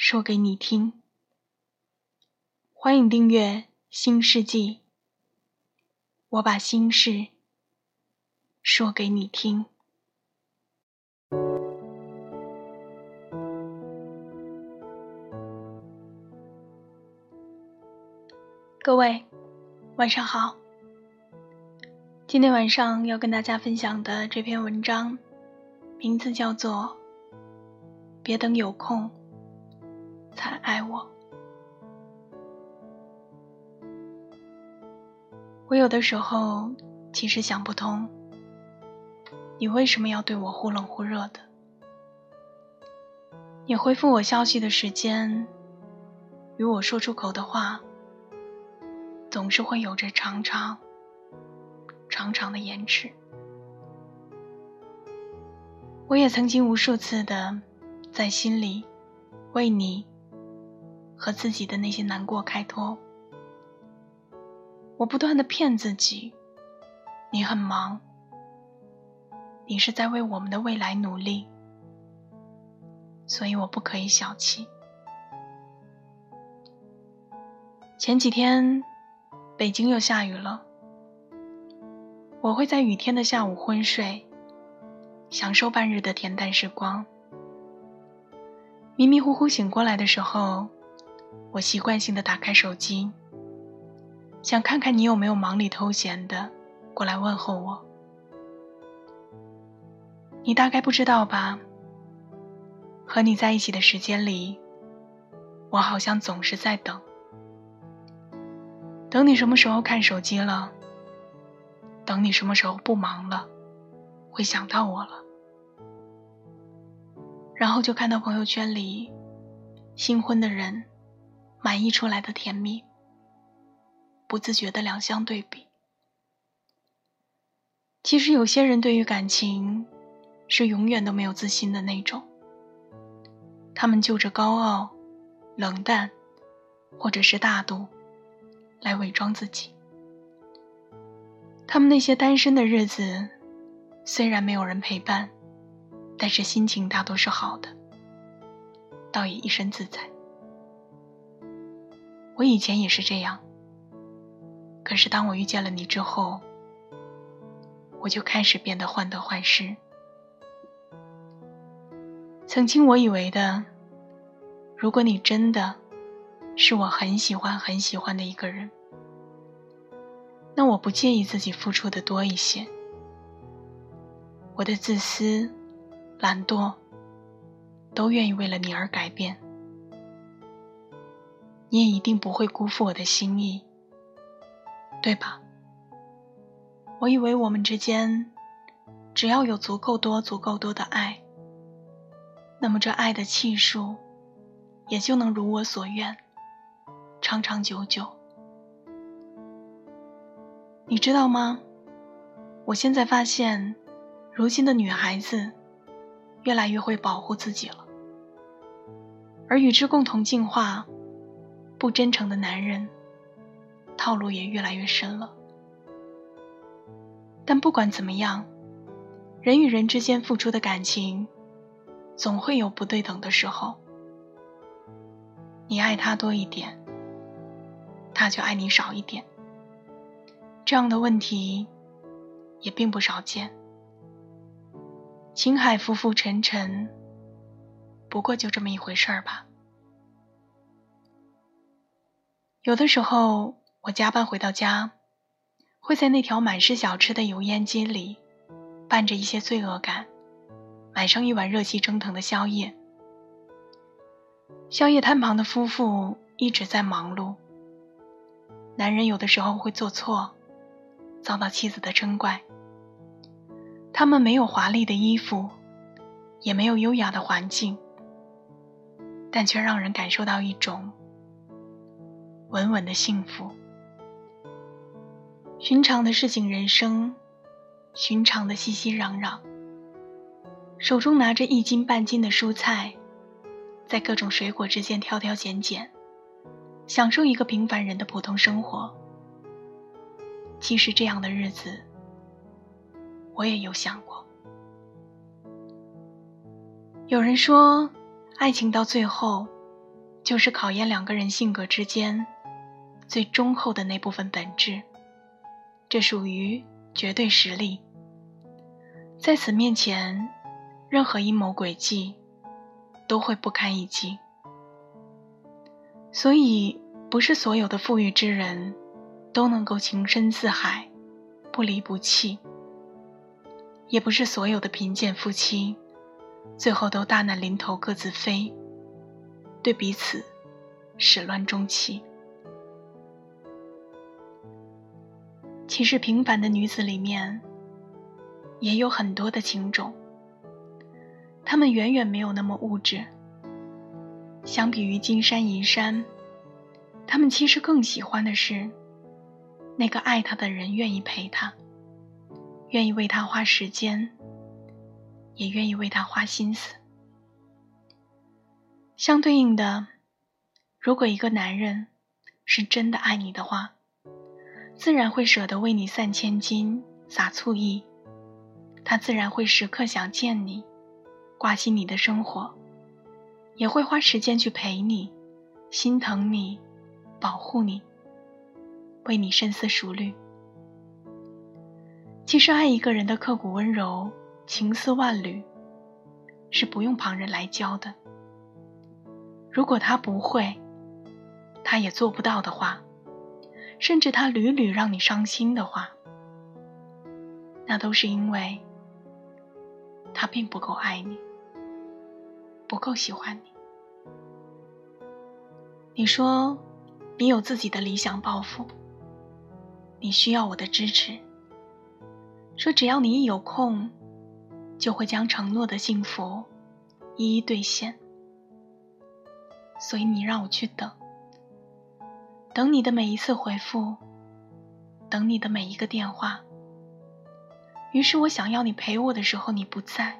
说给你听。欢迎订阅《新世纪》，我把心事说给你听。各位，晚上好。今天晚上要跟大家分享的这篇文章，名字叫做《别等有空》。才爱我。我有的时候其实想不通，你为什么要对我忽冷忽热的？你回复我消息的时间，与我说出口的话，总是会有着长长、长长的延迟。我也曾经无数次的在心里为你。和自己的那些难过开脱，我不断的骗自己，你很忙，你是在为我们的未来努力，所以我不可以小气。前几天，北京又下雨了，我会在雨天的下午昏睡，享受半日的恬淡时光。迷迷糊糊醒过来的时候。我习惯性的打开手机，想看看你有没有忙里偷闲的过来问候我。你大概不知道吧？和你在一起的时间里，我好像总是在等，等你什么时候看手机了，等你什么时候不忙了，会想到我了，然后就看到朋友圈里新婚的人。满溢出来的甜蜜，不自觉的两相对比。其实有些人对于感情，是永远都没有自信的那种。他们就着高傲、冷淡，或者是大度，来伪装自己。他们那些单身的日子，虽然没有人陪伴，但是心情大多是好的，倒也一身自在。我以前也是这样，可是当我遇见了你之后，我就开始变得患得患失。曾经我以为的，如果你真的是我很喜欢很喜欢的一个人，那我不介意自己付出的多一些，我的自私、懒惰，都愿意为了你而改变。你也一定不会辜负我的心意，对吧？我以为我们之间，只要有足够多、足够多的爱，那么这爱的气数，也就能如我所愿，长长久久。你知道吗？我现在发现，如今的女孩子，越来越会保护自己了，而与之共同进化。不真诚的男人，套路也越来越深了。但不管怎么样，人与人之间付出的感情，总会有不对等的时候。你爱他多一点，他就爱你少一点。这样的问题也并不少见。情海浮浮沉沉，不过就这么一回事儿吧。有的时候，我加班回到家，会在那条满是小吃的油烟街里，伴着一些罪恶感，买上一碗热气蒸腾的宵夜。宵夜摊旁的夫妇一直在忙碌。男人有的时候会做错，遭到妻子的嗔怪。他们没有华丽的衣服，也没有优雅的环境，但却让人感受到一种稳稳的幸福。寻常的市井人生，寻常的熙熙攘攘，手中拿着一斤半斤的蔬菜，在各种水果之间挑挑拣拣，享受一个平凡人的普通生活。其实这样的日子，我也有想过。有人说，爱情到最后，就是考验两个人性格之间最忠厚的那部分本质。这属于绝对实力，在此面前，任何阴谋诡计都会不堪一击。所以，不是所有的富裕之人都能够情深似海、不离不弃；也不是所有的贫贱夫妻最后都大难临头各自飞，对彼此始乱终弃。其实，平凡的女子里面，也有很多的情种。她们远远没有那么物质。相比于金山银山，她们其实更喜欢的是，那个爱她的人愿意陪她，愿意为她花时间，也愿意为她花心思。相对应的，如果一个男人是真的爱你的话，自然会舍得为你散千金、洒醋意，他自然会时刻想见你，挂心你的生活，也会花时间去陪你，心疼你，保护你，为你深思熟虑。其实，爱一个人的刻骨温柔、情丝万缕，是不用旁人来教的。如果他不会，他也做不到的话。甚至他屡屡让你伤心的话，那都是因为他并不够爱你，不够喜欢你。你说你有自己的理想抱负，你需要我的支持。说只要你一有空，就会将承诺的幸福一一兑现。所以你让我去等。等你的每一次回复，等你的每一个电话。于是我想要你陪我的时候，你不在；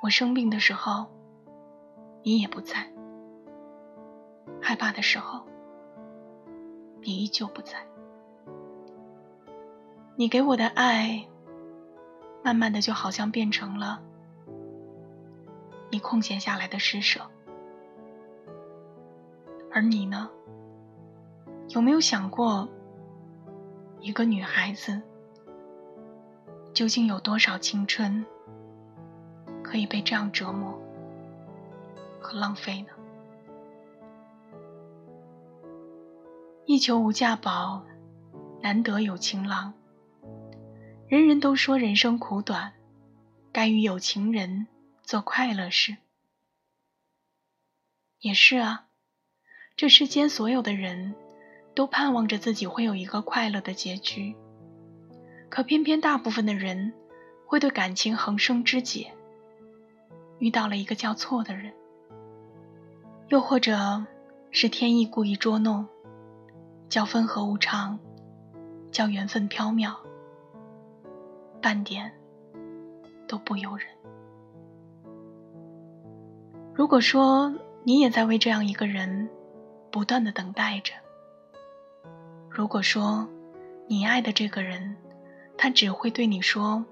我生病的时候，你也不在；害怕的时候，你依旧不在。你给我的爱，慢慢的就好像变成了你空闲下来的施舍，而你呢？有没有想过，一个女孩子究竟有多少青春可以被这样折磨和浪费呢？一求无价宝，难得有情郎。人人都说人生苦短，该与有情人做快乐事。也是啊，这世间所有的人。都盼望着自己会有一个快乐的结局，可偏偏大部分的人会对感情横生枝节，遇到了一个叫错的人，又或者是天意故意捉弄，叫分合无常，叫缘分缥缈，半点都不由人。如果说你也在为这样一个人不断的等待着。如果说你爱的这个人，他只会对你说：“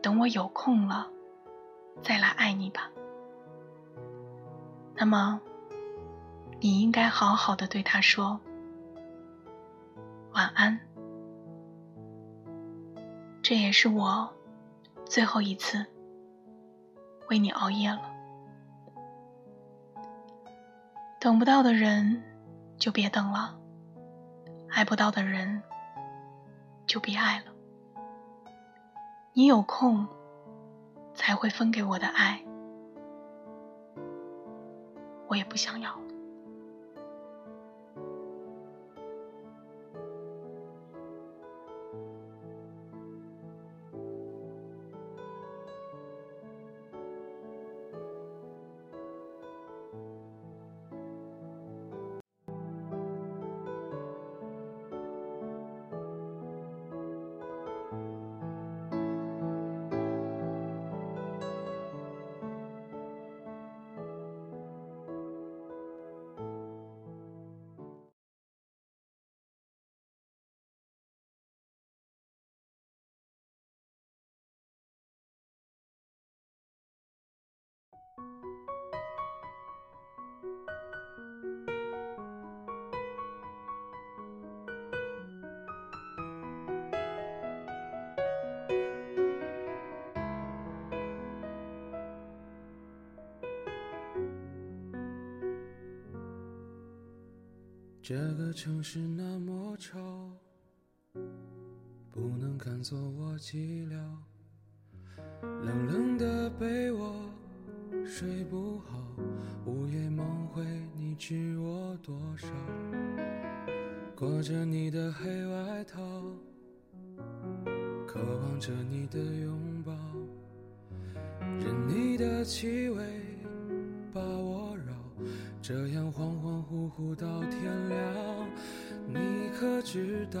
等我有空了，再来爱你吧。”那么，你应该好好的对他说：“晚安。”这也是我最后一次为你熬夜了。等不到的人，就别等了。爱不到的人，就别爱了。你有空，才会分给我的爱，我也不想要。这个城市那么吵，不能看作我寂寥。冷冷的被窝，睡不好，午夜梦回，你知我多少？裹着你的黑外套，渴望着你的拥抱，任你的气味把我绕。这样恍恍惚惚到天亮，你可知道？